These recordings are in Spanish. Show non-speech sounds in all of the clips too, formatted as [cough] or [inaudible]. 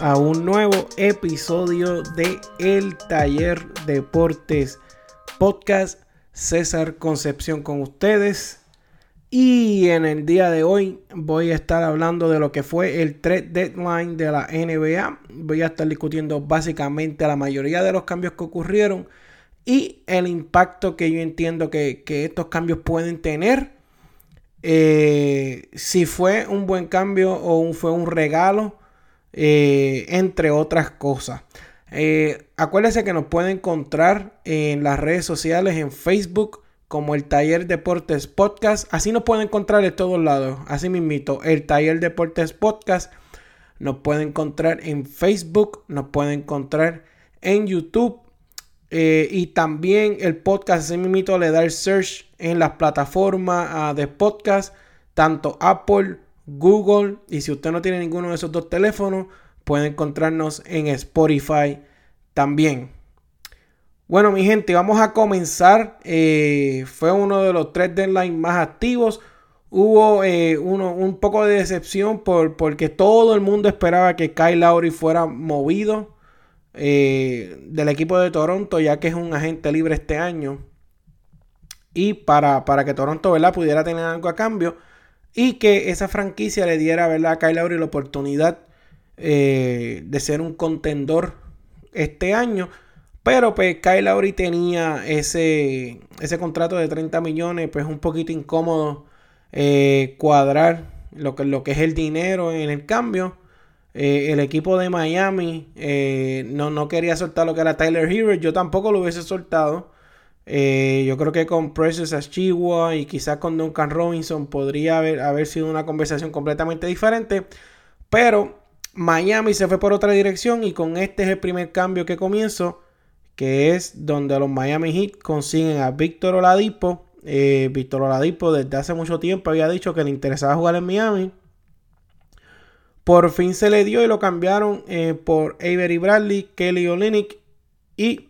A un nuevo episodio de El Taller Deportes Podcast. César Concepción con ustedes. Y en el día de hoy voy a estar hablando de lo que fue el trade deadline de la NBA. Voy a estar discutiendo básicamente la mayoría de los cambios que ocurrieron y el impacto que yo entiendo que, estos cambios pueden tener. Eh, si fue un buen cambio o fue un regalo, eh, entre otras cosas. Eh, acuérdense que nos pueden encontrar en las redes sociales, en Facebook, como el Taller Deportes Podcast. Así nos pueden encontrar de todos lados. Así mismito, el Taller Deportes Podcast. Nos pueden encontrar en Facebook, nos pueden encontrar en YouTube. Eh, y también el podcast, así mismito, le da el search en las plataformas ah, de podcast, tanto Apple, Google. Y si usted no tiene ninguno de esos dos teléfonos, puede encontrarnos en Spotify también. Bueno, mi gente, vamos a comenzar. Eh, fue uno de los tres deadlines más activos. Hubo eh, un poco de decepción por, porque todo el mundo esperaba que Kyle Lowry fuera movido eh, del equipo de Toronto, ya que es un agente libre este año. Y para, para que Toronto ¿verdad? pudiera tener algo a cambio. Y que esa franquicia le diera ¿verdad? a Kyle Lowry la oportunidad de ser un contendor este año. Pero pues Kyle Lowry tenía ese, ese contrato de 30 millones, pues un poquito incómodo eh, cuadrar lo que, lo que es el dinero en el cambio. Eh, el equipo de Miami eh, no, no, quería soltar lo que era Tyler Hero. Yo tampoco lo hubiese soltado. Yo creo que con Precious Achigua y quizás con Duncan Robinson podría haber, haber sido una conversación completamente diferente. Pero Miami se fue por otra dirección y con este es el primer cambio que comienzo que es donde los Miami Heat consiguen a Víctor Oladipo. Eh, Víctor Oladipo desde hace mucho tiempo había dicho que le interesaba jugar en Miami. Por fin se le dio y lo cambiaron eh, por Avery Bradley, Kelly Olynyk y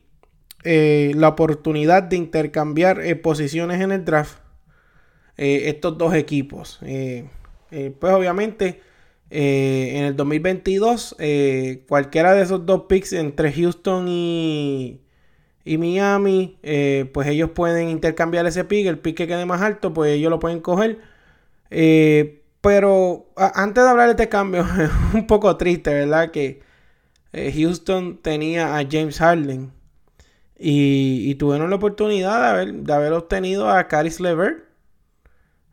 eh, la oportunidad de intercambiar posiciones en el draft. estos dos equipos. pues obviamente eh, en el 2022, eh, cualquiera de esos dos picks entre Houston y, Miami, eh, pues ellos pueden intercambiar ese pick. El pick que quede más alto, pues ellos lo pueden coger. pero antes de hablar de este cambio, [laughs] es un poco triste, ¿verdad? Que Houston tenía a James Harden y, tuvieron la oportunidad de haber, de haber obtenido a Caris Levert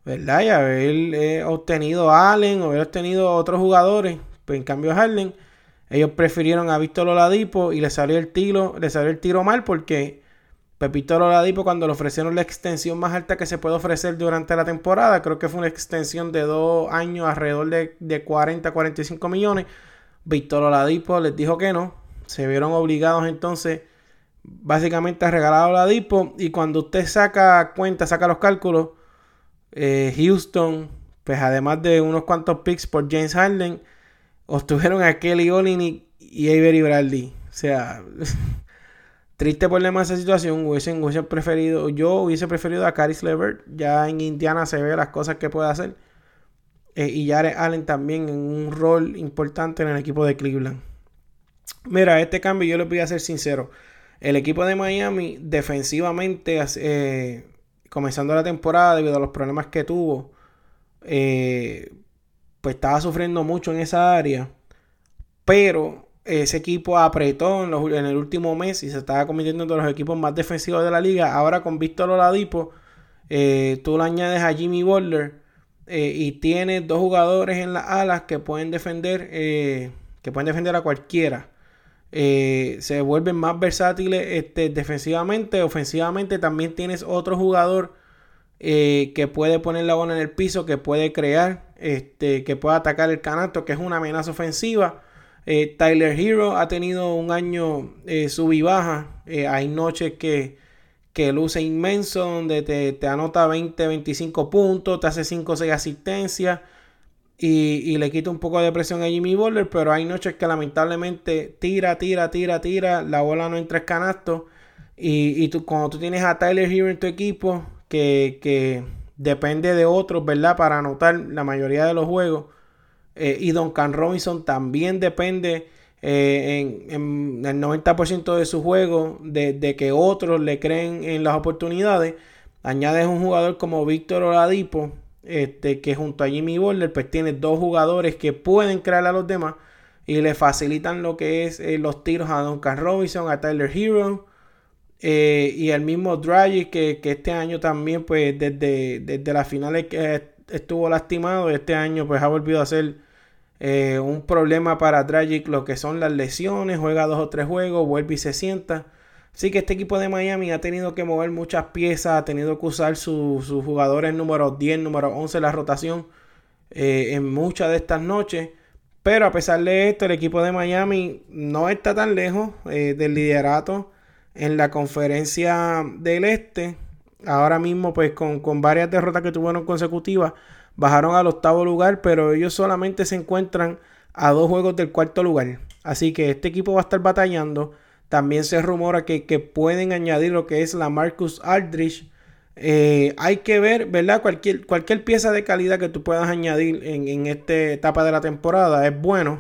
¿verdad? Y haber eh, obtenido a Allen haber obtenido a otros jugadores. Pues en cambio Harden, ellos prefirieron a Víctor Oladipo y le salió el tiro, le salió el tiro mal porque Pepito Oladipo cuando le ofrecieron la extensión más alta que se puede ofrecer durante la temporada, creo que fue una extensión de dos años alrededor de, de 40 45 millones. Víctor Oladipo les dijo que no. Se vieron obligados entonces básicamente a regalar a Oladipo y cuando usted saca cuenta, saca los cálculos, eh, Houston, pues además de unos cuantos picks por James Harden, obtuvieron a Kelly Olynyk y Avery Bradley. O sea, [laughs] triste problema esa situación. Hubiesen, preferido, yo hubiese preferido a Caris Levert. Ya en Indiana se ve las cosas que puede hacer. Eh, y Jared Allen también en un rol importante en el equipo de Cleveland. Mira, este cambio yo les voy a ser sincero. El equipo de Miami defensivamente eh, comenzando la temporada debido a los problemas que tuvo, eh, pues estaba sufriendo mucho en esa área. Pero ese equipo apretó en, el último mes y se estaba convirtiendo en uno de los equipos más defensivos de la liga. Ahora con Víctor Oladipo, eh, tú le añades a Jimmy Butler eh, y tienes dos jugadores en las alas que pueden defender, que pueden defender a cualquiera. Eh, se vuelven más versátiles este, defensivamente. Ofensivamente también tienes otro jugador eh, que puede poner la bola en el piso, que puede crear, este, que puede atacar el canasto, que es una amenaza ofensiva. Eh, Tyler Hero ha tenido un año sub y baja. hay noches que, que luce inmenso, donde te, te anota 20, 25 puntos, te hace 5 o 6 asistencias y, le quita un poco de presión a Jimmy Butler, pero hay noches que lamentablemente tira, tira, tira, tira, la bola no entra en canasto. Y, cuando tú tienes a Tyler Hero en tu equipo, que, depende de otros, ¿verdad? Para anotar la mayoría de los juegos, Eh, y Duncan Robinson también depende eh, en, el 90% de su juego de, que otros le creen en las oportunidades. Añades un jugador como Víctor Oladipo, este, que junto a Jimmy Butler, pues tiene dos jugadores que pueden crear a los demás y le facilitan lo que es eh, los tiros a Duncan Robinson, a Tyler Hero. y el mismo Dragic que, este año también pues desde, desde las finales que estuvo lastimado. Este año pues ha volvido a ser eh, un problema para Dragic lo que son las lesiones. Juega dos o tres juegos, vuelve y se sienta. Así que este equipo de Miami ha tenido que mover muchas piezas, ha tenido que usar sus jugadores número 10, número 11 la rotación eh, en muchas de estas noches. Pero a pesar de esto, el equipo de Miami no está tan lejos eh, del liderato en la conferencia del este ahora mismo pues con, con varias derrotas que tuvieron consecutivas, bajaron al octavo lugar, pero ellos solamente se encuentran a dos juegos del cuarto lugar. Así que este equipo va a estar batallando. También se rumora que, pueden añadir lo que es la Marcus Aldrich. Eh, hay que ver, ¿verdad? Cualquier, cualquier pieza de calidad que tú puedas añadir en, en esta etapa de la temporada es bueno.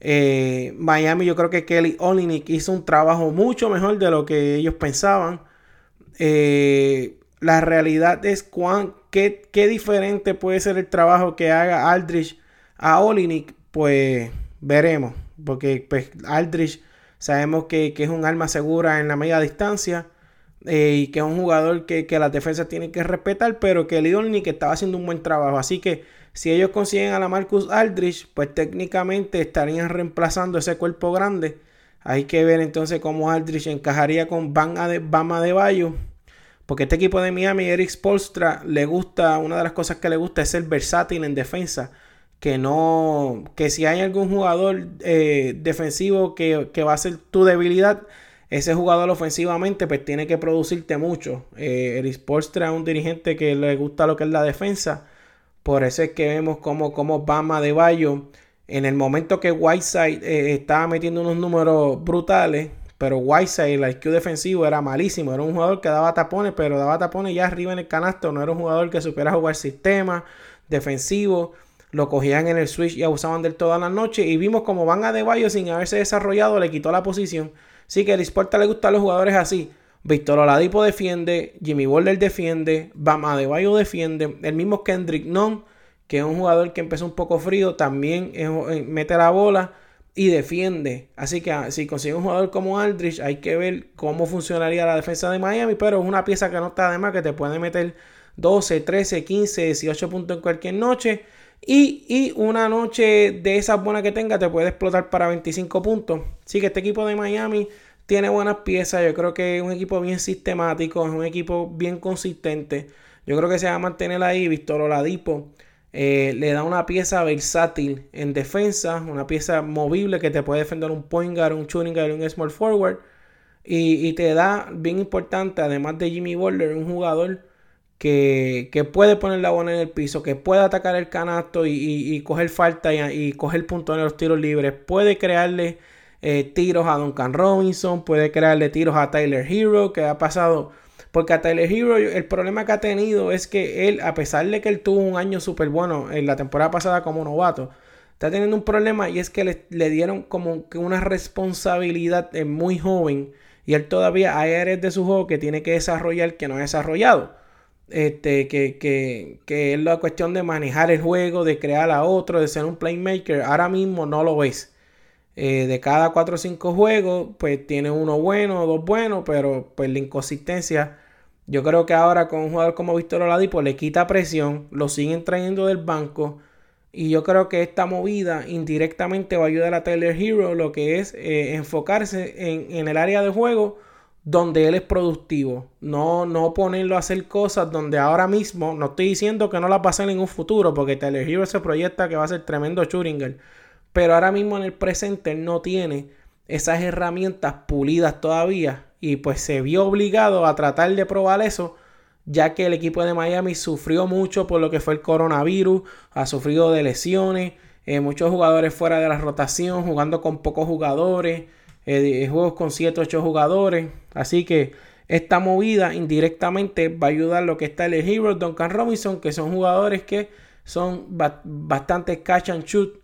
Eh, Miami, yo creo que Kelly Olinick hizo un trabajo mucho mejor de lo que ellos pensaban. Eh, la realidad es cuán, qué, diferente puede ser el trabajo que haga Aldrich a Olinik, pues veremos. Porque pues, Aldrich sabemos que, es un arma segura en la media distancia. Eh, y que es un jugador que, que las defensas tienen que respetar, pero que el Olinik estaba haciendo un buen trabajo. Así que si ellos consiguen a la Marcus Aldrich, pues técnicamente estarían reemplazando ese cuerpo grande hay que ver entonces cómo Aldrich encajaría con Bama de Bayo. Porque este equipo de Miami, Eric Spolstra, le gusta, una de las cosas que le gusta es ser versátil en defensa. Que no, que si hay algún jugador eh, defensivo que, va a ser tu debilidad, ese jugador ofensivamente pues tiene que producirte mucho. Eh, Eric Spolstra es un dirigente que le gusta lo que es la defensa. Por eso es que vemos como, como Bama de Bayo en el momento que Whiteside eh, estaba metiendo unos números brutales, pero Whiteside, el IQ defensivo era malísimo. Era un jugador que daba tapones, pero daba tapones ya arriba en el canasto. No era un jugador que supiera jugar sistema defensivo. Lo cogían en el switch y abusaban del toda la noche. Y vimos como Van a Bayo sin haberse desarrollado le quitó la posición. Sí que a Sporta le gustan los jugadores así. Víctor Oladipo defiende, Jimmy Butler defiende, Bama Bayo defiende, el mismo Kendrick Nunn que es un jugador que empezó un poco frío, también eh, mete la bola y defiende. Así que ah, si consigue un jugador como Aldrich, hay que ver cómo funcionaría la defensa de Miami, pero es una pieza que no está de más, que te puede meter 12, 13, 15, 18 puntos en cualquier noche. Y, y, una noche de esas buenas que tenga te puede explotar para 25 puntos. Así que este equipo de Miami tiene buenas piezas. Yo creo que es un equipo bien sistemático, es un equipo bien consistente. Yo creo que se va a mantener ahí. Víctor Oladipo eh, le da una pieza versátil en defensa, una pieza movible que te puede defender un point guard, un shooting guard, un small forward. Y, te da, bien importante, además de Jimmy Butler, un jugador que, puede poner la bola en el piso, que puede atacar el canasto y, coger falta y, coger puntos en los tiros libres. Puede crearle eh, tiros a Duncan Robinson, puede crearle tiros a Tyler Hero, que ha pasado porque a Tyler Hero, el problema que ha tenido es que él, a pesar de que él tuvo un año súper bueno en la temporada pasada como novato, está teniendo un problema y es que le, dieron como que una responsabilidad muy joven. Y él todavía hay áreas de su juego que tiene que desarrollar que no ha desarrollado. Este, que, es la cuestión de manejar el juego, de crear a otro, de ser un playmaker. Ahora mismo no lo ves. Eh, de cada 4 o 5 juegos, pues tiene uno bueno, dos buenos, pero pues la inconsistencia yo creo que ahora con un jugador como Víctor Oladipo le quita presión, lo siguen trayendo del banco. Y yo creo que esta movida indirectamente va a ayudar a Tyler Hero, lo que es eh, enfocarse en, el área de juego donde él es productivo. No, no ponerlo a hacer cosas donde ahora mismo, no estoy diciendo que no las va a hacer en un futuro, porque Tyler Hero se proyecta que va a ser tremendo Schuringer. Pero ahora mismo en el presente él no tiene esas herramientas pulidas todavía y pues se vio obligado a tratar de probar eso, ya que el equipo de Miami sufrió mucho por lo que fue el coronavirus, ha sufrido de lesiones, eh, muchos jugadores fuera de la rotación, jugando con pocos jugadores, eh, juegos con 7, 8 jugadores, así que esta movida indirectamente va a ayudar lo que está el Hero, Duncan Robinson, que son jugadores que son bastante catch and shoot.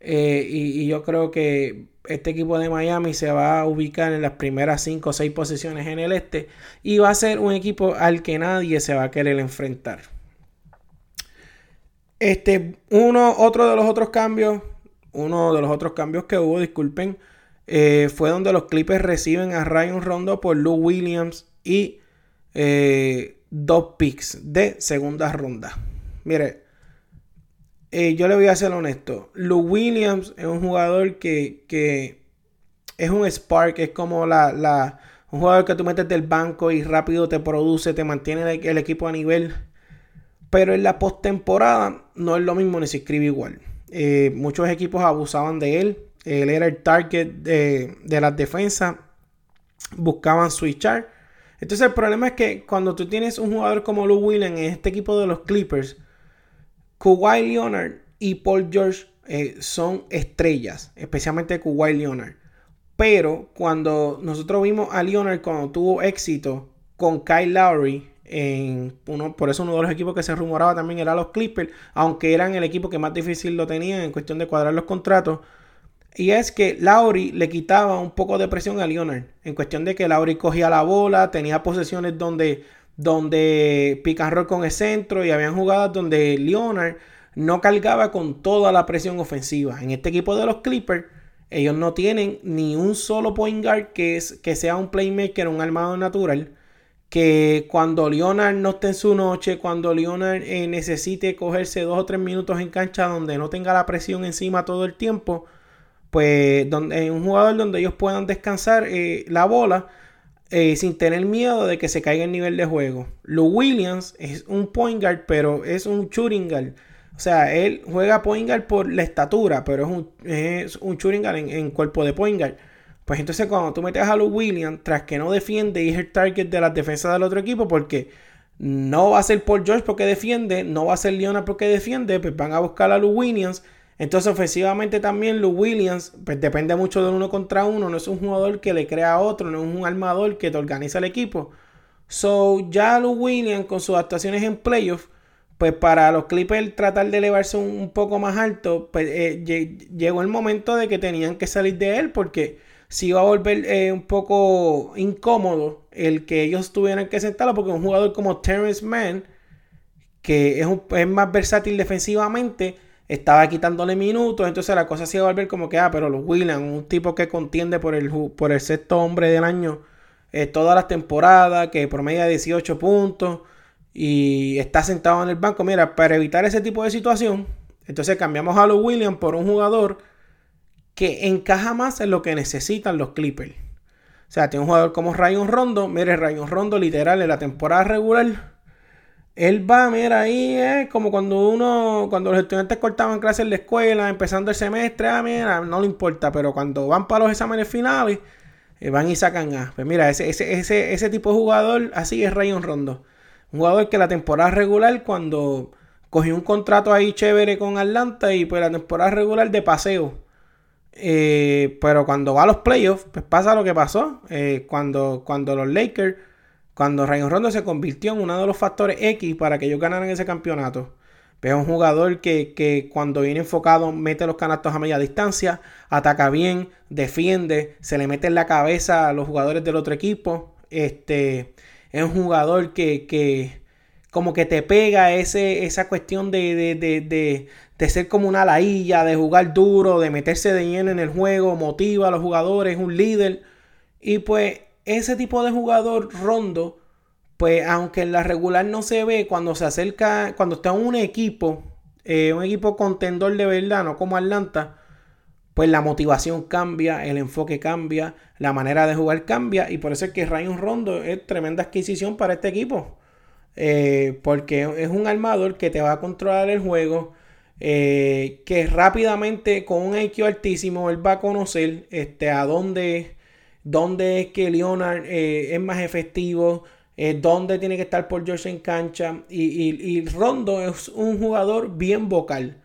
Eh, y, yo creo que este equipo de Miami se va a ubicar en las primeras 5 o 6 posiciones en el este. Y va a ser un equipo al que nadie se va a querer enfrentar. Este, uno, otro de los otros cambios, uno de los otros cambios que hubo, disculpen, eh, fue donde los Clippers reciben a Ryan Rondo por Lou Williams y eh, dos picks de segunda ronda. Mire, eh, yo le voy a ser honesto. Lou Williams es un jugador que, es un spark, es como la, un jugador que tú metes del banco y rápido te produce, te mantiene el, equipo a nivel. Pero en la postemporada no es lo mismo ni se escribe igual. muchos equipos abusaban de él él era el target de, de las defensas. Buscaban switchar. Entonces el problema es que cuando tú tienes un jugador como Lou Williams en este equipo de los Clippers, Kawhi Leonard y Paul George eh, son estrellas, especialmente Kawhi Leonard. Pero cuando nosotros vimos a Leonard cuando tuvo éxito con Kyle Lowry, en uno, por eso uno de los equipos que se rumoraba también era los Clippers, aunque eran el equipo que más difícil lo tenían en cuestión de cuadrar los contratos. Y es que Lauri le quitaba un poco de presión a Leonard. En cuestión de que Lauri cogía la bola, tenía posesiones donde, donde roll con el centro y habían jugadas donde Leonard no cargaba con toda la presión ofensiva. En este equipo de los Clippers, ellos no tienen ni un solo point guard que, es, que sea un playmaker, un armado natural. Que cuando Leonard no esté en su noche, cuando Leonard eh, necesite cogerse dos o tres minutos en cancha donde no tenga la presión encima todo el tiempo, pues donde, un jugador donde ellos puedan descansar eh, la bola eh, sin tener miedo de que se caiga el nivel de juego. Lou Williams es un point guard, pero es un shooting guard. O sea, él juega point guard por la estatura, pero es un, es un shooting guard en, cuerpo de point guard. Pues entonces cuando tú metes a Lou Williams, tras que no defiende y es el target de las defensas del otro equipo, porque no va a ser Paul George porque defiende, no va a ser Leonard porque defiende, pues van a buscar a Lou Williams entonces, ofensivamente también Lou Williams, pues depende mucho de uno contra uno. No es un jugador que le crea a otro, no es un armador que te organiza el equipo. So, ya Lou Williams con sus actuaciones en playoffs, pues para los Clippers tratar de elevarse un, poco más alto, pues eh, llegó el momento de que tenían que salir de él porque si iba a volver eh, un poco incómodo el que ellos tuvieran que sentarlo porque un jugador como Terrence Mann, que es, es más versátil defensivamente, estaba quitándole minutos, entonces la cosa se iba a volver como que, ah, pero los Williams, un tipo que contiende por el, por el sexto hombre del año eh, todas las temporadas, que promedia 18 puntos y está sentado en el banco. Mira, para evitar ese tipo de situación, entonces cambiamos a los Williams por un jugador que encaja más en lo que necesitan los Clippers. O sea, tiene un jugador como Rayon Rondo. Mire, Rayon Rondo literal en la temporada regular él va, mira, ahí es como cuando uno, cuando los estudiantes cortaban clases en la escuela, empezando el semestre, ah, mira, no le importa, pero cuando van para los exámenes finales, eh, van y sacan A. Pues mira, ese, ese, ese, ese tipo de jugador, así es Rayon Rondo. Un jugador que la temporada regular, cuando cogió un contrato ahí chévere con Atlanta y pues la temporada regular de paseo. Eh, pero cuando va a los playoffs, pues pasa lo que pasó. Eh, cuando, cuando los Lakers cuando Rayon Rondo se convirtió en uno de los factores X para que ellos ganaran ese campeonato. Es un jugador que, cuando viene enfocado mete los canastos a media distancia, ataca bien, defiende, se le mete en la cabeza a los jugadores del otro equipo. Este, es un jugador que, como que te pega ese, esa cuestión de, de, de, ser como una lailla, de jugar duro, de meterse de lleno en el juego, motiva a los jugadores, es un líder. Y pues ese tipo de jugador rondo, pues aunque en la regular no se ve, cuando se acerca, cuando está en un equipo, eh, un equipo contendor de verdad, no como Atlanta, pues la motivación cambia, el enfoque cambia, la manera de jugar cambia, y por eso es que Ryan Rondo es tremenda adquisición para este equipo. Eh, porque es un armador que te va a controlar el juego, eh, que rápidamente con un IQ altísimo él va a conocer este, a dónde dónde es que Leonard eh, es más efectivo, eh, dónde tiene que estar por George en cancha. Y, Rondo es un jugador bien vocal.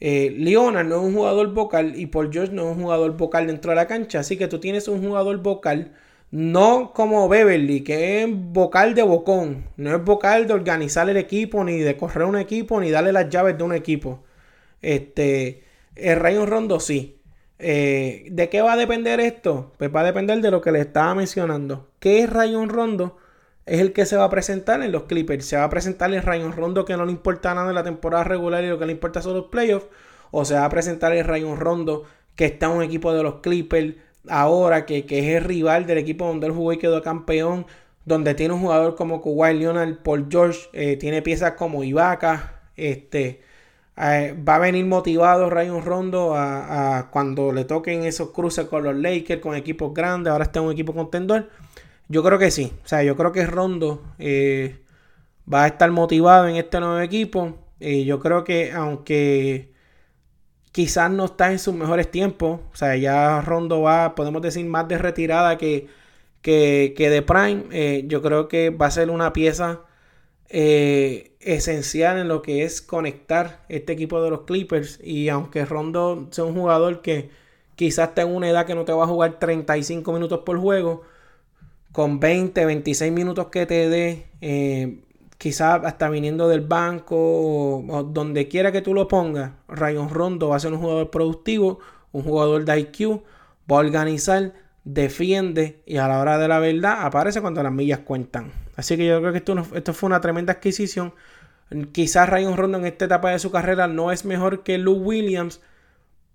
Eh, Leonard no es un jugador vocal y Paul George no es un jugador vocal dentro de la cancha. Así que tú tienes un jugador vocal No como Beverly, que es vocal de bocón. No es vocal de organizar el equipo, ni de correr un equipo, ni darle las llaves de un equipo. Este, el Rayon Rondo sí. Eh, ¿De qué va a depender esto? Pues va a depender de lo que le estaba mencionando. ¿Qué es Rayon Rondo? Es el que se va a presentar en los Clippers. Se va a presentar el Rayon Rondo que no le importa nada en la temporada regular y lo que le importa son los playoffs. O se va a presentar el Rayon Rondo que está en un equipo de los Clippers ahora, que, es el rival del equipo donde él jugó y quedó campeón. Donde tiene un jugador como Kawhi Leonard, Paul George, eh, tiene piezas como Ibaka, este, eh, va a venir motivado Rayon Rondo a, cuando le toquen esos cruces con los Lakers, con equipos grandes. Ahora está en un equipo contendor. Yo creo que sí. O sea, yo creo que Rondo eh, va a estar motivado en este nuevo equipo. Eh, yo creo que aunque quizás no está en sus mejores tiempos, o sea, ya Rondo va, podemos decir, más de retirada que, que, que de Prime. yo creo que va a ser una pieza eh, esencial en lo que es conectar este equipo de los Clippers. Y aunque Rondo sea un jugador que quizás tenga una edad que no te va a jugar 35 minutos por juego, con 20, 26 minutos que te dé, eh, quizás hasta viniendo del banco o, donde quiera que tú lo pongas, Rayon Rondo va a ser un jugador productivo, un jugador de IQ, va a organizar, defiende y a la hora de la verdad aparece cuando las millas cuentan. Así que yo creo que esto, esto fue una tremenda adquisición. Quizás Ryan Rondo en esta etapa de su carrera no es mejor que Lou Williams,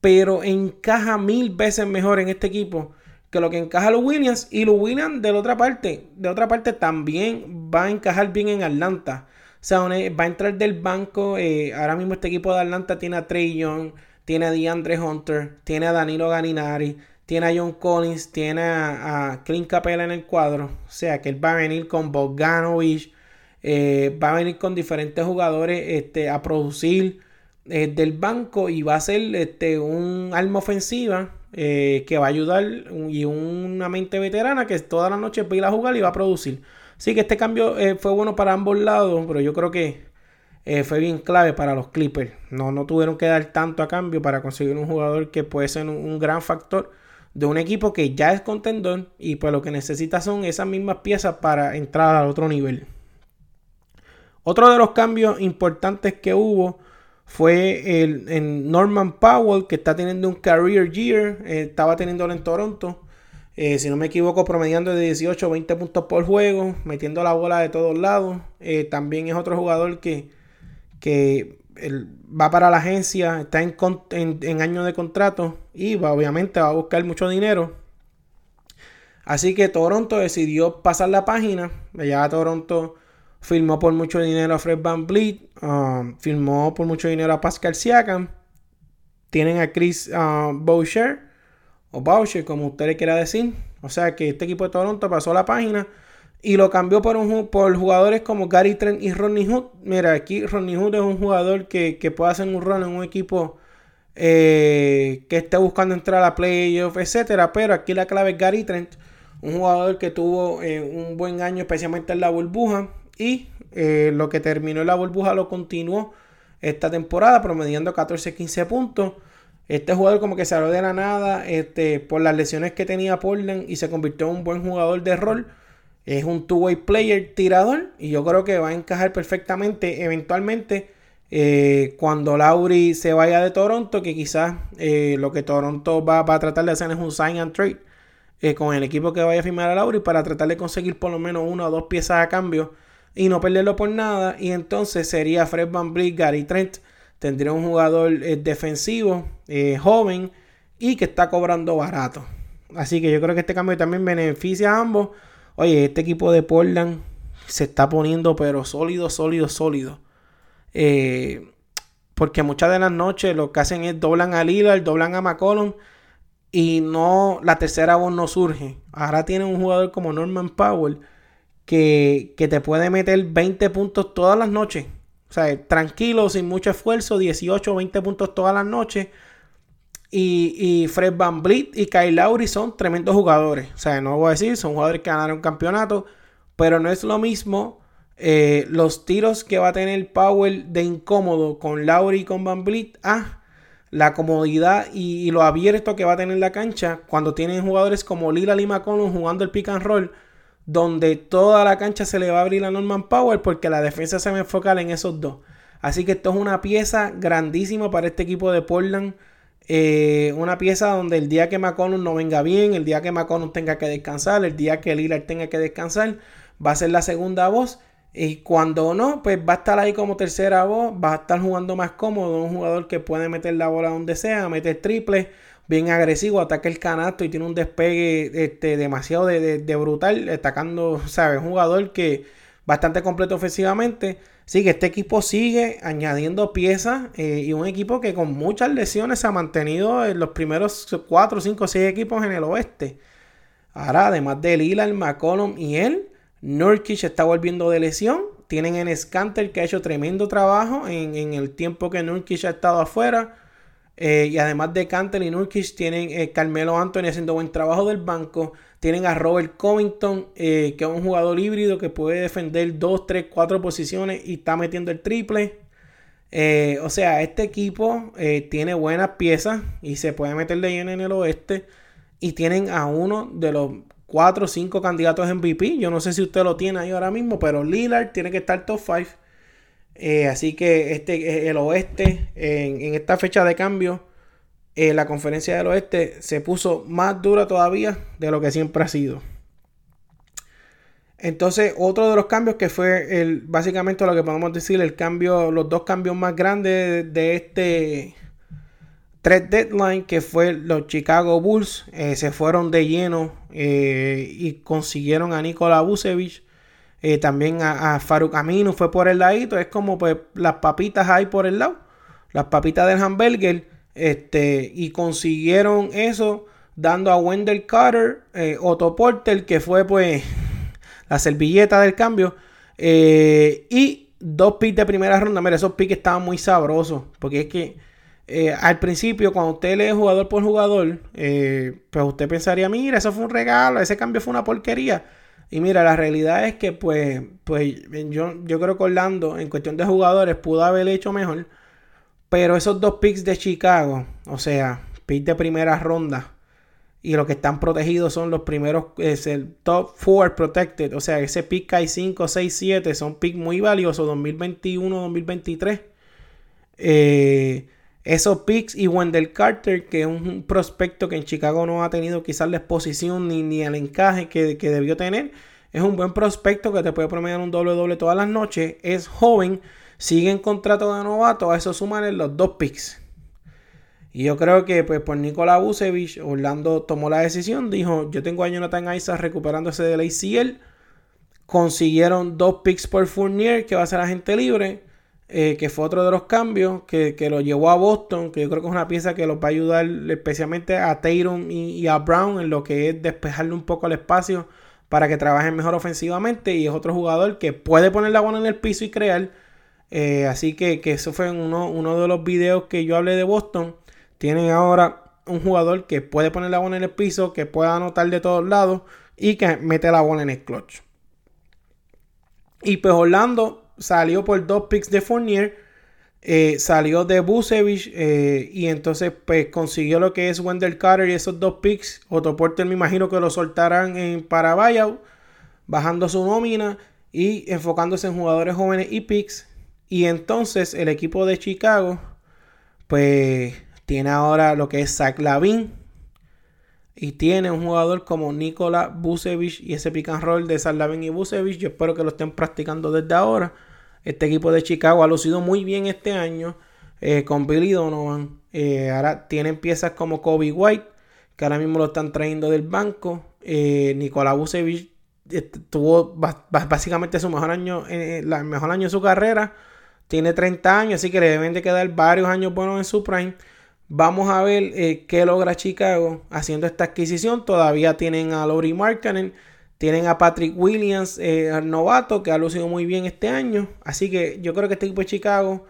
pero encaja mil veces mejor en este equipo que lo que encaja Lou Williams. Y Lou Williams de otra parte, de otra parte también va a encajar bien en Atlanta. O sea, va a entrar del banco. Eh, ahora mismo este equipo de Atlanta tiene a Trey Young, tiene a DeAndre Hunter, tiene a Danilo Ganinari, tiene a John Collins, tiene a, Clint Capella en el cuadro. O sea que él va a venir con Bogdanovich, eh, va a venir con diferentes jugadores este, a producir eh, del banco y va a ser este, un alma ofensiva eh, que va a ayudar y una mente veterana que toda la noche va a jugar y va a producir. Así que este cambio fue bueno para ambos lados, pero yo creo que fue bien clave para los Clippers. No, no tuvieron que dar tanto a cambio para conseguir un jugador que puede ser un gran factor de un equipo que ya es contendor y pues lo que necesita son esas mismas piezas para entrar al otro nivel. Otro de los cambios importantes que hubo fue el, Norman Powell, que está teniendo un career year, eh, estaba teniendo en Toronto, eh, si no me equivoco, promediando de 18 o 20 puntos por juego, metiendo la bola de todos lados. Eh, también es otro jugador que, que va para la agencia, está en, en, año de contrato y va, obviamente va a buscar mucho dinero. Así que Toronto decidió pasar la página. Ya Toronto firmó por mucho dinero a Fred Van Vliet, um, firmó por mucho dinero a Pascal Siakam. Tienen a Chris uh, Boucher, o Boucher, como usted le quiera decir. O sea que este equipo de Toronto pasó la página y lo cambió por, un, por jugadores como Gary Trent y Ronnie Hood. Mira, aquí Ronnie Hood es un jugador que, puede hacer un run en un equipo eh, que esté buscando entrar a playoff, etcétera. Pero aquí la clave es Gary Trent, un jugador que tuvo eh, un buen año, especialmente en la burbuja. Y eh, lo que terminó en la burbuja lo continuó esta temporada, promediando 14-15 puntos. Este jugador como que salió de la nada este, por las lesiones que tenía Portland y se convirtió en un buen jugador de rol. Es un two-way player tirador y yo creo que va a encajar perfectamente eventualmente eh, cuando Lauri se vaya de Toronto, que quizás eh, lo que Toronto va, a tratar de hacer es un sign and trade eh, con el equipo que vaya a firmar a Lauri para tratar de conseguir por lo menos una o dos piezas a cambio y no perderlo por nada. Y entonces sería Fred Van Vliet, Gary Trent. Tendría un jugador defensivo, joven y que está cobrando barato. Así que yo creo que este cambio también beneficia a ambos. Oye, este equipo de Portland se está poniendo pero sólido, sólido, sólido. Eh, porque muchas de las noches lo que hacen es doblan a Lillard, doblan a McCollum y no, la tercera voz no surge. Ahora tienen un jugador como Norman Powell que, que te puede meter 20 puntos todas las noches. O sea, tranquilo, sin mucho esfuerzo, 18 o 20 puntos todas las noches y, Fred Van Vliet y Kyle Lowry son tremendos jugadores. O sea, no voy a decir, son jugadores que ganaron campeonato. Pero no es lo mismo eh, los tiros que va a tener Powell de incómodo con Lowry y con Van Vliet a la comodidad y, lo abierto que va a tener la cancha cuando tienen jugadores como Lila Lima jugando el pick and roll, donde toda la cancha se le va a abrir a Norman Power porque la defensa se va a enfocar en esos dos. Así que esto es una pieza grandísima para este equipo de Portland. Eh, una pieza donde el día que McConnell no venga bien, el día que McConnell tenga que descansar, el día que Lillard tenga que descansar, va a ser la segunda voz. Y cuando no, pues va a estar ahí como tercera voz, va a estar jugando más cómodo, un jugador que puede meter la bola donde sea, meter triple, bien agresivo, ataca el canasto y tiene un despegue este, demasiado de, brutal, atacando, [laughs] ¿sabes? Un jugador que bastante completo ofensivamente. Sí, que este equipo sigue añadiendo piezas eh, y un equipo que con muchas lesiones se ha mantenido en los primeros 4, 5, 6 equipos en el oeste. Ahora, además de Lillard, McCollum y él, Nurkic está volviendo de lesión. Tienen en Scanter que ha hecho tremendo trabajo en, el tiempo que Nurkic ha estado afuera. Eh, y además de Canter y Nurkic, tienen eh, Carmelo Anthony haciendo buen trabajo del banco. Tienen a Robert Covington, eh, que es un jugador híbrido que puede defender 2, 3, 4 posiciones y está metiendo el triple. o sea, este equipo tiene buenas piezas y se puede meter de lleno en el oeste. Y tienen a uno de los cuatro o cinco candidatos MVP. Yo no sé si usted lo tiene ahí ahora mismo, pero Lillard tiene que estar top 5. Eh, así que este, el oeste, en, esta fecha de cambio, eh, la conferencia del oeste se puso más dura todavía de lo que siempre ha sido. Entonces, otro de los cambios que fue el, básicamente lo que podemos decir, el cambio, los dos cambios más grandes de este Tres deadline que fue los Chicago Bulls eh, se fueron de lleno eh, y consiguieron a Nikola Vucevic. También a, Faruk Aminu fue por el ladito. Es como pues las papitas ahí por el lado. Las papitas del hamburger. Este, y consiguieron eso dando a Wendell Carter, Otto Porter, que fue pues [laughs] la servilleta del cambio. y dos picks de primera ronda. Mira, esos picks estaban muy sabrosos. Porque es que eh, al principio, cuando usted lee jugador por jugador, eh, pues usted pensaría, mira, eso fue un regalo, ese cambio fue una porquería. Y mira, la realidad es que, pues, pues yo, yo creo que Orlando, en cuestión de jugadores, pudo haber hecho mejor. Pero esos dos picks de Chicago, o sea, picks de primera ronda, y los que están protegidos son los primeros, es el top 4 protected, o sea, ese pick hay 5, 6, 7, son picks muy valiosos, 2021, 2023. Eh esos picks y Wendell Carter, que es un prospecto que en Chicago no ha tenido quizás la exposición ni, ni el encaje que, debió tener. Es un buen prospecto que te puede promediar un doble doble todas las noches. Es joven, sigue en contrato de novato. A eso suman los dos picks. Y yo creo que pues por Nikola Vucevic, Orlando tomó la decisión. Dijo, yo tengo a Jonathan Isaac recuperándose del ACL. Consiguieron dos picks por Fournier, que va a ser agente libre. Eh, que fue otro de los cambios que, lo llevó a Boston, que yo creo que es una pieza que los va a ayudar especialmente a Tatum y, a Brown en lo que es despejarle un poco el espacio para que trabajen mejor ofensivamente y es otro jugador que puede poner la bola en el piso y crear. Eh, así que, eso fue uno, uno de los videos que yo hablé de Boston. Tienen ahora un jugador que puede poner la bola en el piso, que pueda anotar de todos lados y que mete la bola en el clutch. Y pues Orlando salió por dos picks de Fournier. Eh, salió de Busevich eh, y entonces pues consiguió lo que es Wendell Carter y esos dos picks. Otto Porter me imagino que lo soltarán en para bajando su nómina y enfocándose en jugadores jóvenes y picks. Y entonces el equipo de Chicago pues tiene ahora lo que es Zach Lavin y tiene un jugador como Nikola Busevich y ese pick and roll de Zach Lavin y Busevich. Yo espero que lo estén practicando desde ahora. Este equipo de Chicago ha lucido muy bien este año eh, con Billy Donovan. Eh, ahora tienen piezas como Kobe White, que ahora mismo lo están trayendo del banco. Eh, Nicolás Vucevic tuvo básicamente su mejor año, el mejor año de su carrera. Tiene 30 años, así que le deben de quedar varios años buenos en su prime. Vamos a ver qué logra Chicago haciendo esta adquisición. Todavía tienen a Lori Markkanen tienen a Patrick Williams, eh, novato, que ha lucido muy bien este año. Así que yo creo que este equipo de Chicago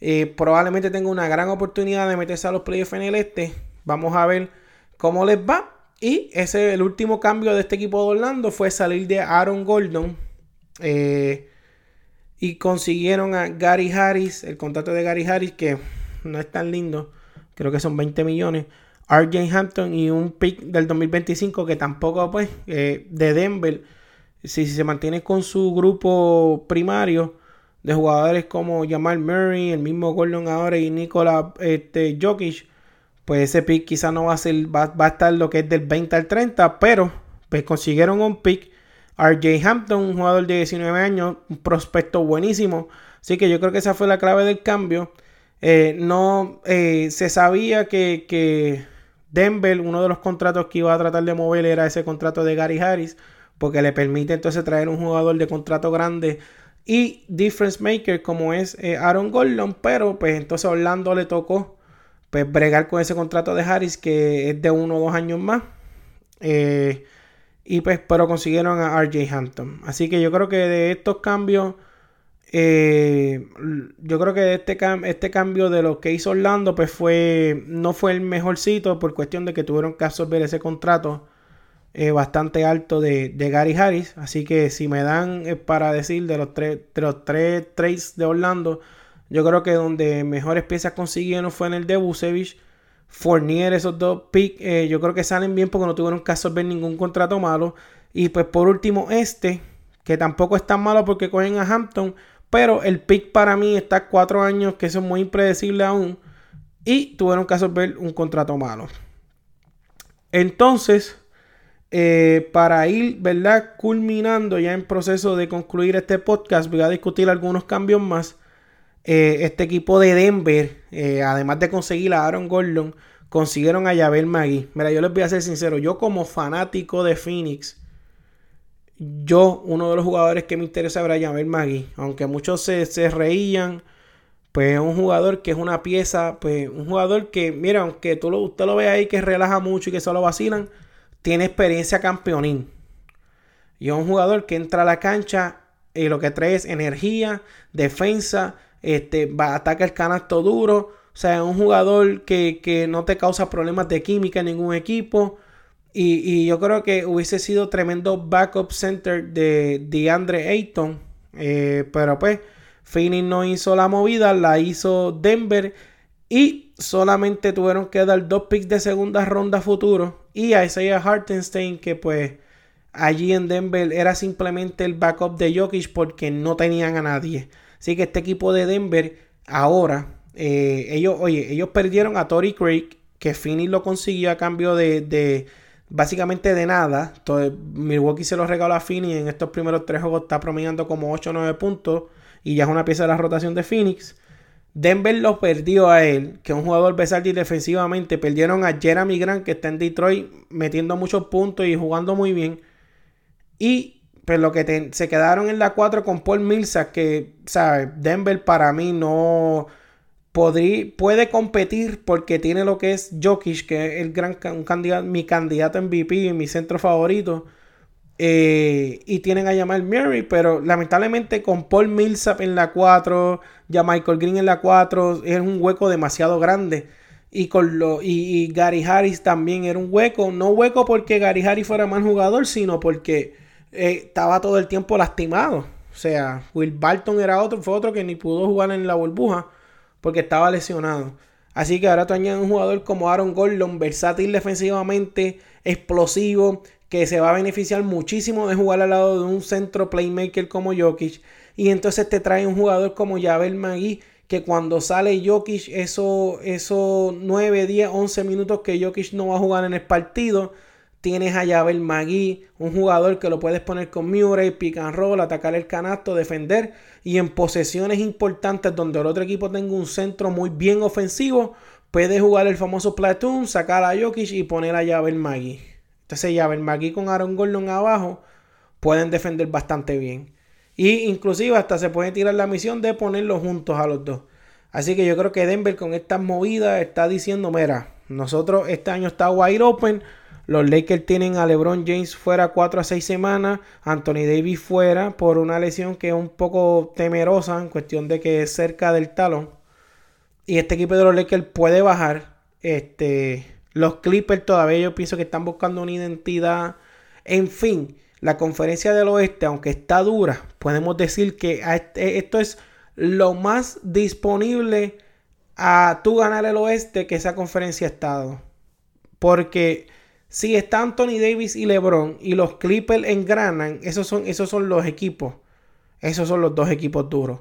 eh, probablemente tenga una gran oportunidad de meterse a los playoffs en el este. Vamos a ver cómo les va. Y ese el último cambio de este equipo de Orlando fue salir de Aaron Gordon. Eh, y consiguieron a Gary Harris, el contrato de Gary Harris, que no es tan lindo. creo que son 20 millones. RJ Hampton y un pick del 2025 que tampoco, pues, eh, de Denver, si, se mantiene con su grupo primario de jugadores como Jamal Murray, el mismo Gordon ahora y Nikola este, Jokic, pues ese pick quizá no va a ser, va, va, a estar lo que es del 20 al 30, pero pues consiguieron un pick. RJ Hampton, un jugador de 19 años, un prospecto buenísimo. Así que yo creo que esa fue la clave del cambio. Eh, no eh, se sabía que, que Denver, uno de los contratos que iba a tratar de mover era ese contrato de Gary Harris, porque le permite entonces traer un jugador de contrato grande y difference maker como es eh, Aaron Gordon, pero pues entonces Orlando le tocó pues bregar con ese contrato de Harris que es de uno o dos años más. Y pues pero consiguieron a RJ Hampton. Así que yo creo que de estos cambios eh, yo creo que este, este cambio de lo que hizo Orlando, pues fue. No fue el mejorcito por cuestión de que tuvieron que absorber ese contrato eh, bastante alto de, Gary Harris. Así que si me dan eh, para decir de los tres, de los tres trades de Orlando, yo creo que donde mejores piezas consiguieron fue en el de Busevich. Fournier, esos dos picks, yo creo que salen bien porque no tuvieron que absorber ningún contrato malo. Y pues por último, este, que tampoco es tan malo porque cogen a Hampton. Pero el pick para mí está cuatro años, que eso es muy impredecible aún. Y tuvieron que absorber un contrato malo. Entonces, eh, para ir, ¿verdad? Culminando ya en proceso de concluir este podcast, voy a discutir algunos cambios más. Eh, este equipo de Denver, eh, además de conseguir a Aaron Gordon, consiguieron a Yabel Magui. Mira, yo les voy a ser sincero, yo como fanático de Phoenix, yo, uno de los jugadores que me interesa era Jamel Magui. Aunque muchos se, reían, pues es un jugador que es una pieza, pues un jugador que, mira, aunque tú lo, usted lo ve ahí que relaja mucho y que solo vacilan, tiene experiencia campeonín. Y es un jugador que entra a la cancha y lo que trae es energía, defensa, este, va, ataca el canasto duro. O sea, es un jugador que, que no te causa problemas de química en ningún equipo. Y, yo creo que hubiese sido tremendo backup center de DeAndre Ayton. Eh, pero pues, Phoenix no hizo la movida, la hizo Denver. Y solamente tuvieron que dar dos picks de segunda ronda futuro. Y a Isaiah Hartenstein, que pues allí en Denver era simplemente el backup de Jokic porque no tenían a nadie. Así que este equipo de Denver ahora, eh, ellos, oye, ellos perdieron a Tory Craig, que Phoenix lo consiguió a cambio de básicamente de nada. Entonces, Milwaukee se lo regaló a Phoenix. En estos primeros tres juegos está promediando como 8 o 9 puntos. Y ya es una pieza de la rotación de Phoenix. Denver lo perdió a él, que es un jugador versátil defensivamente. Perdieron a Jeremy Grant, que está en Detroit, metiendo muchos puntos y jugando muy bien. Y pues lo que se quedaron en la 4 con Paul Millsap, que, ¿sabes? Denver para mí no puede competir porque tiene lo que es Jokic, que es el gran un candidato, mi candidato MVP, mi centro favorito. Eh, y tienen a Jamal Murray, pero lamentablemente con Paul Millsap en la 4, ya Michael Green en la 4, es un hueco demasiado grande. Y, con lo, y, Gary Harris también era un hueco. No hueco porque Gary Harris fuera mal jugador, sino porque eh, estaba todo el tiempo lastimado. O sea, Will Barton era otro, fue otro que ni pudo jugar en la burbuja porque estaba lesionado. Así que ahora tú añades un jugador como Aaron Gordon, versátil defensivamente, explosivo, que se va a beneficiar muchísimo de jugar al lado de un centro playmaker como Jokic. Y entonces te trae un jugador como Javel Magui, que cuando sale Jokic, esos eso 9, 10, 11 minutos que Jokic no va a jugar en el partido, Tienes a Yabel Magui, un jugador que lo puedes poner con Murray, pick and roll, atacar el canasto, defender. Y en posesiones importantes donde el otro equipo tenga un centro muy bien ofensivo, puedes jugar el famoso platoon, sacar a Jokic y poner a Yabel Magui. Entonces Yabel Magui con Aaron Gordon abajo pueden defender bastante bien. Y inclusive hasta se puede tirar la misión de ponerlos juntos a los dos. Así que yo creo que Denver con estas movidas está diciendo, mira, nosotros este año está wide open los Lakers tienen a LeBron James fuera 4 a 6 semanas. Anthony Davis fuera por una lesión que es un poco temerosa en cuestión de que es cerca del talón. Y este equipo de los Lakers puede bajar. Este, los Clippers todavía yo pienso que están buscando una identidad. En fin, la conferencia del oeste, aunque está dura, podemos decir que este, esto es lo más disponible a tú ganar el oeste que esa conferencia ha estado. Porque si está Anthony Davis y LeBron y los Clippers engranan, esos son, esos son los equipos. Esos son los dos equipos duros.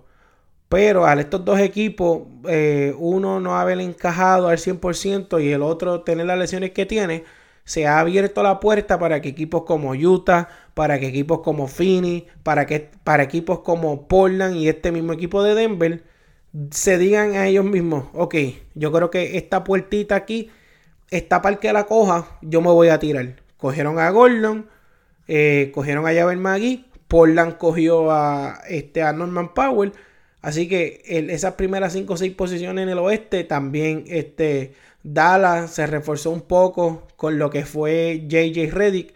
Pero al estos dos equipos, eh, uno no haber encajado al 100% y el otro tener las lesiones que tiene, se ha abierto la puerta para que equipos como Utah, para que equipos como Phoenix, para, que, para equipos como Portland y este mismo equipo de Denver se digan a ellos mismos, ok, yo creo que esta puertita aquí esta para que la coja, yo me voy a tirar. Cogieron a Gordon, eh, cogieron a Javier Magui, Portland cogió a, este, a Norman Powell. Así que esas primeras 5 o 6 posiciones en el oeste también este, Dallas se reforzó un poco con lo que fue JJ Reddick.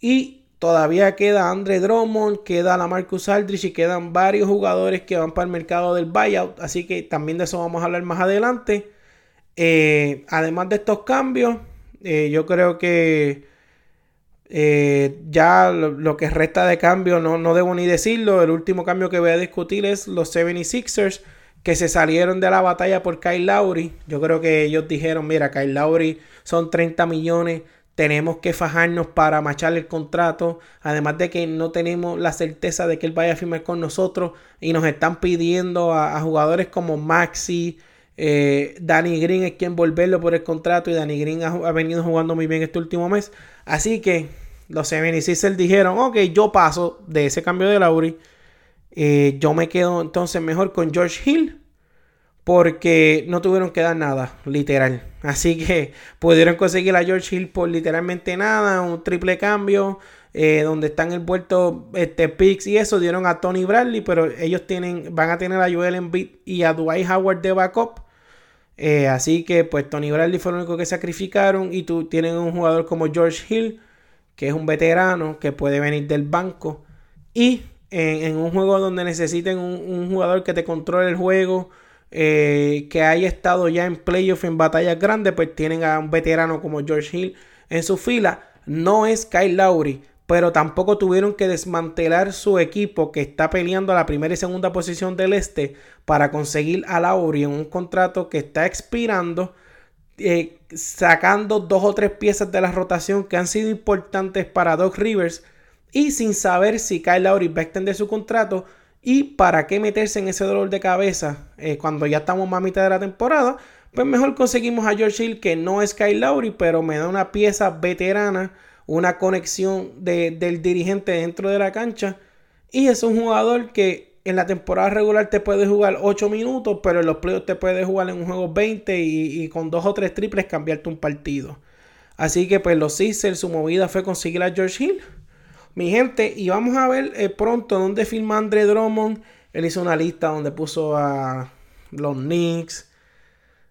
Y todavía queda Andre Drummond, queda la Marcus Aldrich y quedan varios jugadores que van para el mercado del buyout. Así que también de eso vamos a hablar más adelante. Eh, además de estos cambios, eh, yo creo que eh, ya lo, que resta de cambio no, no, debo ni decirlo. El último cambio que voy a discutir es los 76ers que se salieron de la batalla por Kyle Lowry. Yo creo que ellos dijeron, mira, Kyle Lowry son 30 millones. Tenemos que fajarnos para machar el contrato. Además de que no tenemos la certeza de que él vaya a firmar con nosotros. Y nos están pidiendo a jugadores como Maxi, eh, Danny Green es quien volverlo por el contrato y Danny Green ha, venido jugando muy bien este último mes. Así que los 76ers dijeron, ok, yo paso de ese cambio de Lauri. Eh, yo me quedo entonces mejor con George Hill porque no tuvieron que dar nada, literal. Así que pudieron conseguir a George Hill por literalmente nada, un triple cambio. Eh, donde están envueltos este, picks y eso, dieron a Tony Bradley, pero ellos tienen, van a tener a Joel Embiid y a Dwight Howard de backup. Eh, así que pues Tony Bradley fue el único que sacrificaron y tú tienes un jugador como George Hill, que es un veterano que puede venir del banco. Y en, un juego donde necesiten un, jugador que te controle el juego, eh, que haya estado ya en playoff en batallas grandes, pues tienen a un veterano como George Hill en su fila. No es Kyle Lowry, pero tampoco tuvieron que desmantelar su equipo que está peleando a la primera y segunda posición del este para conseguir a Lauri en un contrato que está expirando, eh, sacando dos o tres piezas de la rotación que han sido importantes para Doc Rivers y sin saber si Kyle Lowry va a extender su contrato y para qué meterse en ese dolor de cabeza eh, cuando ya estamos más a mitad de la temporada, pues mejor conseguimos a George Hill que no es Kyle Lowry, pero me da una pieza veterana una conexión del dirigente dentro de la cancha. Y es un jugador que en la temporada regular te puede jugar 8 minutos, pero en los playoffs te puede jugar en un juego 20 y, con dos o tres triples cambiarte un partido. Así que pues los Sixers, su movida fue conseguir a George Hill. Mi gente, y vamos a ver eh, pronto dónde firma Andre Drummond. Él hizo una lista donde puso a los Knicks,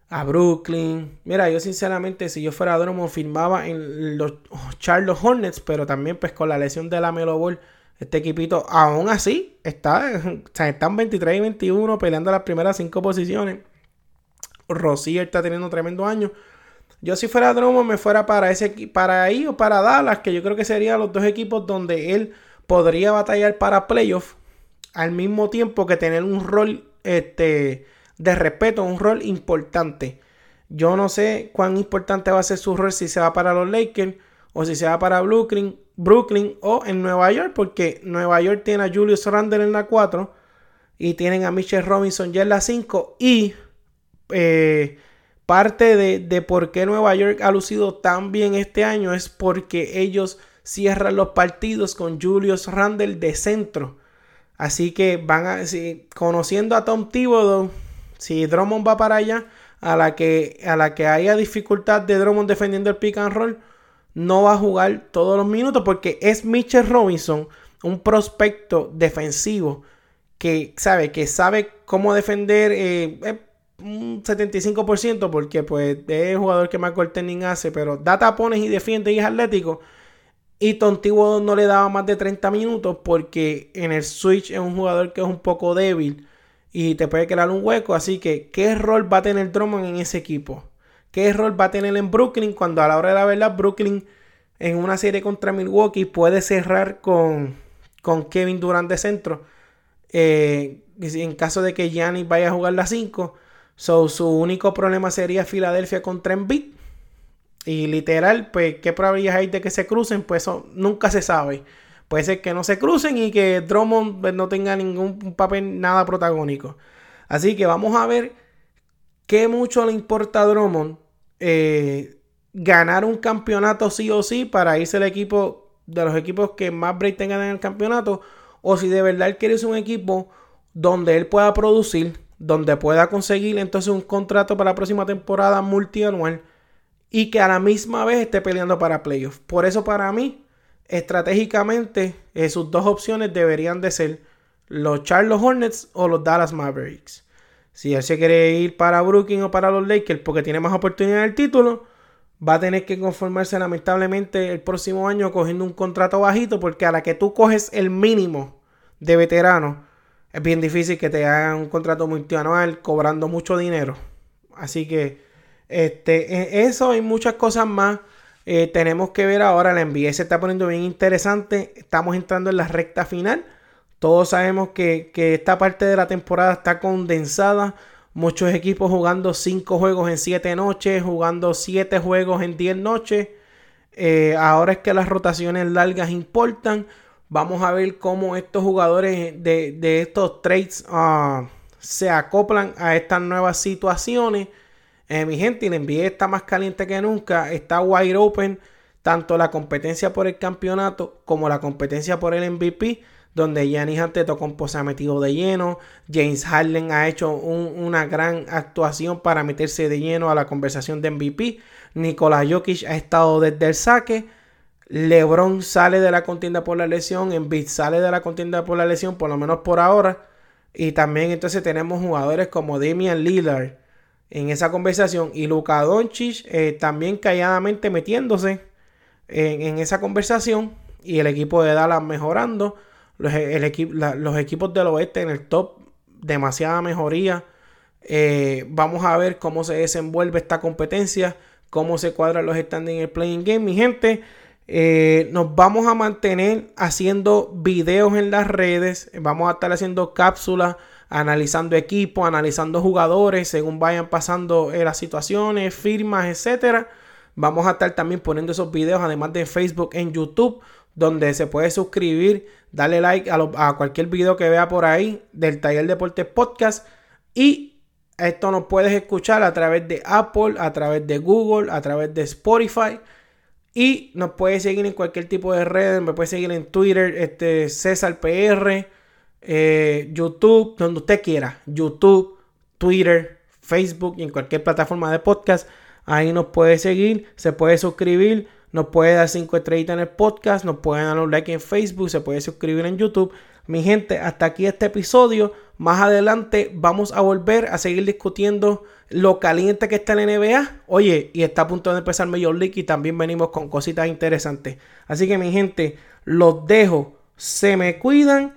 a Brooklyn. Mira, yo sinceramente, si yo fuera Drummond, firmaba en los Charlotte Hornets, pero también pues con la lesión de la Melo Ball, este equipito aún así está, están 23 y 21 peleando las primeras 5 posiciones. Rosier está teniendo tremendo año. Yo si fuera Drummond me fuera para ese para ahí o para Dallas, que yo creo que serían los dos equipos donde él podría batallar para playoff al mismo tiempo que tener un rol este de respeto, un rol importante. Yo no sé cuán importante va a ser su rol si se va para los Lakers o si se va para Brooklyn, Brooklyn o en Nueva York, porque Nueva York tiene a Julius Randle en la 4 y tienen a Mitchell Robinson ya en la 5 y eh, parte de, de, por qué Nueva York ha lucido tan bien este año es porque ellos cierran los partidos con Julius Randle de centro. Así que van a, conociendo a Tom Thibodeau, si Drummond va para allá, a la que, a la que haya dificultad de Drummond defendiendo el pick and roll, no va a jugar todos los minutos porque es Mitchell Robinson, un prospecto defensivo que sabe, que sabe cómo defender eh, un 75% porque pues es el jugador que más goaltending hace, pero da tapones y defiende y es atlético. Y Tontivo no le daba más de 30 minutos porque en el switch es un jugador que es un poco débil y te puede crear un hueco. Así que, ¿qué rol va a tener Drummond en ese equipo? ¿Qué rol va a tener en Brooklyn cuando a la hora de la verdad Brooklyn en una serie contra Milwaukee puede cerrar con, con Kevin Durant de centro? Eh, en caso de que Giannis vaya a jugar la 5, So, su único problema sería Filadelfia contra Embiid. Y literal, pues, ¿qué probabilidades hay de que se crucen? Pues eso nunca se sabe. Puede ser que no se crucen y que Drummond pues, no tenga ningún papel nada protagónico. Así que vamos a ver qué mucho le importa a Drummond eh, ganar un campeonato sí o sí para irse el equipo de los equipos que más break tengan en el campeonato. O si de verdad él quiere ser un equipo donde él pueda producir, donde pueda conseguir entonces un contrato para la próxima temporada multianual y que a la misma vez esté peleando para playoffs. Por eso para mí estratégicamente eh, sus dos opciones deberían de ser los Charlotte Hornets o los Dallas Mavericks. Si él se quiere ir para Brooklyn o para los Lakers porque tiene más oportunidad del título, va a tener que conformarse lamentablemente el próximo año cogiendo un contrato bajito porque a la que tú coges el mínimo de veterano, es bien difícil que te hagan un contrato multianual cobrando mucho dinero. Así que este, e, eso y muchas cosas más eh, tenemos que ver ahora. La NBA se está poniendo bien interesante. Estamos entrando en la recta final. Todos sabemos que, esta parte de la temporada está condensada. Muchos equipos jugando 5 juegos en 7 noches, jugando 7 juegos en 10 noches. Eh, ahora es que las rotaciones largas importan. Vamos a ver cómo estos jugadores de, estos trades ah, se acoplan a estas nuevas situaciones. Eh, mi gente, el NBA está más caliente que nunca, está wide open, tanto la competencia por el campeonato como la competencia por el MVP, donde Giannis Antetokounmpo se ha metido de lleno, James Harden ha hecho una gran actuación para meterse de lleno a la conversación de MVP, Nikola Jokic ha estado desde el saque, LeBron sale de la contienda por la lesión, Embiid sale de la contienda por la lesión, por lo menos por ahora, y también entonces tenemos jugadores como Damian Lillard, en esa conversación y Luka Doncic eh, también calladamente metiéndose en, esa conversación y el equipo de Dallas mejorando. Los, el los equipos del oeste en el top, demasiada mejoría. Eh, vamos a ver cómo se desenvuelve esta competencia, cómo se cuadran los standings en el playing game. Mi gente, eh, nos vamos a mantener haciendo videos en las redes, vamos a estar haciendo cápsulas analizando equipos, analizando jugadores según vayan pasando eh, las situaciones, firmas, etcétera. Vamos a estar también poniendo esos videos, además de Facebook, en YouTube, donde se puede suscribir, darle like a, cualquier video que vea por ahí del Taller Deportes Podcast. Y esto nos puedes escuchar a través de Apple, a través de Google, a través de Spotify. Y nos puedes seguir en cualquier tipo de red. Me puedes seguir en Twitter, este, César PR. Eh, YouTube, donde usted quiera, YouTube, Twitter, Facebook y en cualquier plataforma de podcast. Ahí nos puede seguir, se puede suscribir, nos puede dar 5 estrellitas en el podcast, nos puede dar un like en Facebook, se puede suscribir en YouTube. Mi gente, hasta aquí este episodio. Más adelante vamos a volver a seguir discutiendo lo caliente que está en NBA. Oye, y está a punto de empezar Major League y también venimos con cositas interesantes. Así que mi gente, los dejo. Se me cuidan